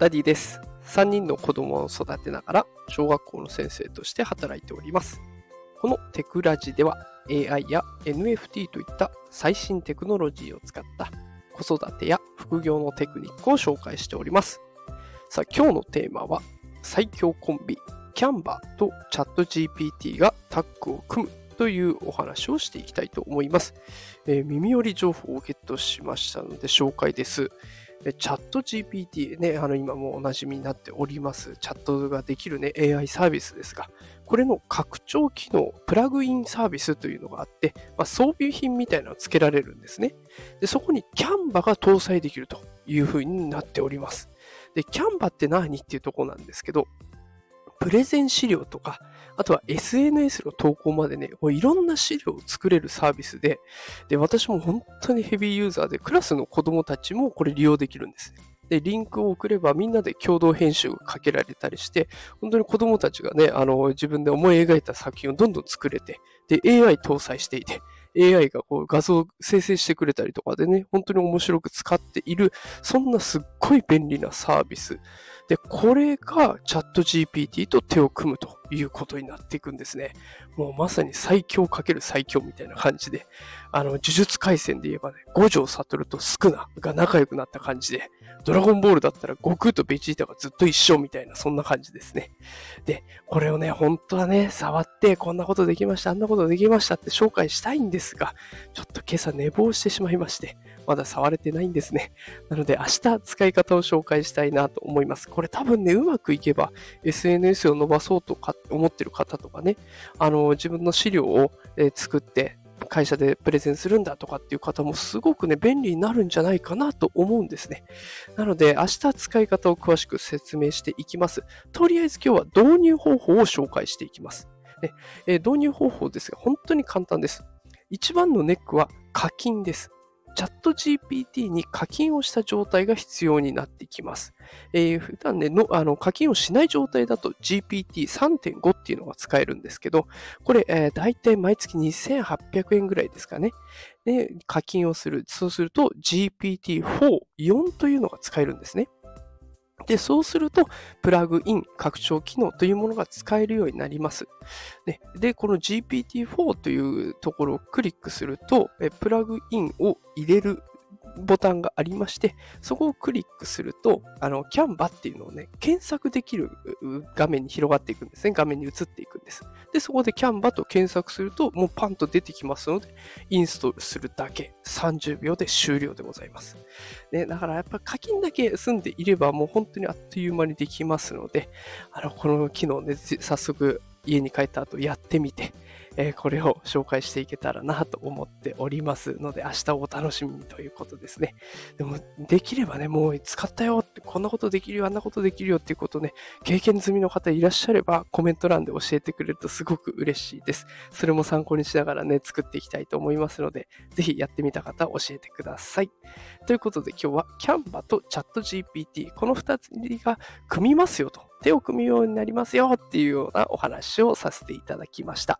ダディです。3人の子供を育てながら小学校の先生として働いております。このテクラジでは AI や NFT といった最新テクノロジーを使った子育てや副業のテクニックを紹介しております。さあ今日のテーマは最強コンビキャンバーとチャット GPT がタッグを組むというお話をしていきたいと思います。えー、耳寄り情報をゲットしましたので紹介です。チャット GPT ね、あの今もおなじみになっております、チャットができるね、AI サービスですが、これの拡張機能、プラグインサービスというのがあって、まあ、装備品みたいなのを付けられるんですね。で、そこにキャンバが搭載できるというふうになっております。で、キャンバって何っていうとこなんですけど、プレゼン資料とか、あとは SNS の投稿までね、もういろんな資料を作れるサービスで、で、私も本当にヘビーユーザーで、クラスの子供たちもこれ利用できるんです。で、リンクを送ればみんなで共同編集がかけられたりして、本当に子供たちがね、あの、自分で思い描いた作品をどんどん作れて、で、AI 搭載していて、AI がこう画像を生成してくれたりとかでね、本当に面白く使っている、そんなすっごい便利なサービス。で、これがチャット GPT と手を組むということになっていくんですね。もうまさに最強かける最強みたいな感じで、あの、呪術回戦で言えばね、五条悟とスクナが仲良くなった感じで、ドラゴンボールだったら悟空とベジータがずっと一緒みたいな、そんな感じですね。で、これをね、本当はね、触ってこんなことできました、あんなことできましたって紹介したいんですが、ちょっと今朝寝坊してしまいまして、まだ触れてないんですね。なので明日使い方を紹介したいなと思います。これ多分ね、うまくいけば SNS を伸ばそうとか思ってる方とかね、あの、自分の資料を、え作って会社でプレゼンするんだとかっていう方もすごくね、便利になるんじゃないかなと思うんですね。なので、明日使い方を詳しく説明していきます。とりあえず今日は導入方法を紹介していきます。ねえ導入方法ですが、本当に簡単です。一番のネックは課金です。チャット GPT に課金をした状態が必要になってきます。えー、普段ねのあの課金をしない状態だと GPT3.5 っていうのが使えるんですけど、これ、えー、大体毎月2800円ぐらいですかね。で、課金をする。そうすると GPT4、4というのが使えるんですね。で、そうすると、プラグイン、拡張機能というものが使えるようになります。で、でこの GPT-4 というところをクリックすると、プラグインを入れるボタンがありまして、そこをクリックすると、あの、キャンバっていうのをね、検索できる画面に広がっていくんですね。画面に移っていくんです。で、そこでキャンバと検索すると、もうパンと出てきますので、インストールするだけ、30秒で終了でございます。ね、だからやっぱ課金だけ済んでいれば、もう本当にあっという間にできますので、あの、この機能ね、早速家に帰った後やってみて、え、これを紹介していけたらなと思っておりますので、明日をお楽しみにということですね。でも、できればね、もう使ったよって、こんなことできるよ、あんなことできるよっていうことね、経験済みの方いらっしゃれば、コメント欄で教えてくれるとすごく嬉しいです。それも参考にしながらね、作っていきたいと思いますので、ぜひやってみた方教えてください。ということで今日は Canva と ChatGPT、この2つが組みますよと。手を組むようになりますよっていうようなお話をさせていただきました。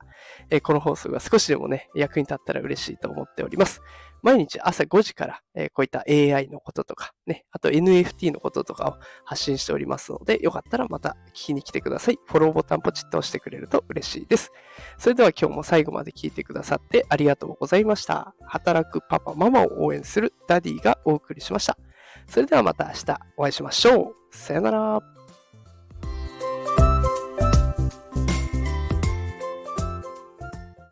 え、この放送が少しでもね、役に立ったら嬉しいと思っております。毎日朝5時から、え、こういった AI のこととか、ね、あと NFT のこととかを発信しておりますので、よかったらまた聞きに来てください。フォローボタンポチッと押してくれると嬉しいです。それでは今日も最後まで聞いてくださってありがとうございました。働くパパ、ママを応援するダディがお送りしました。それではまた明日お会いしましょう。さよなら。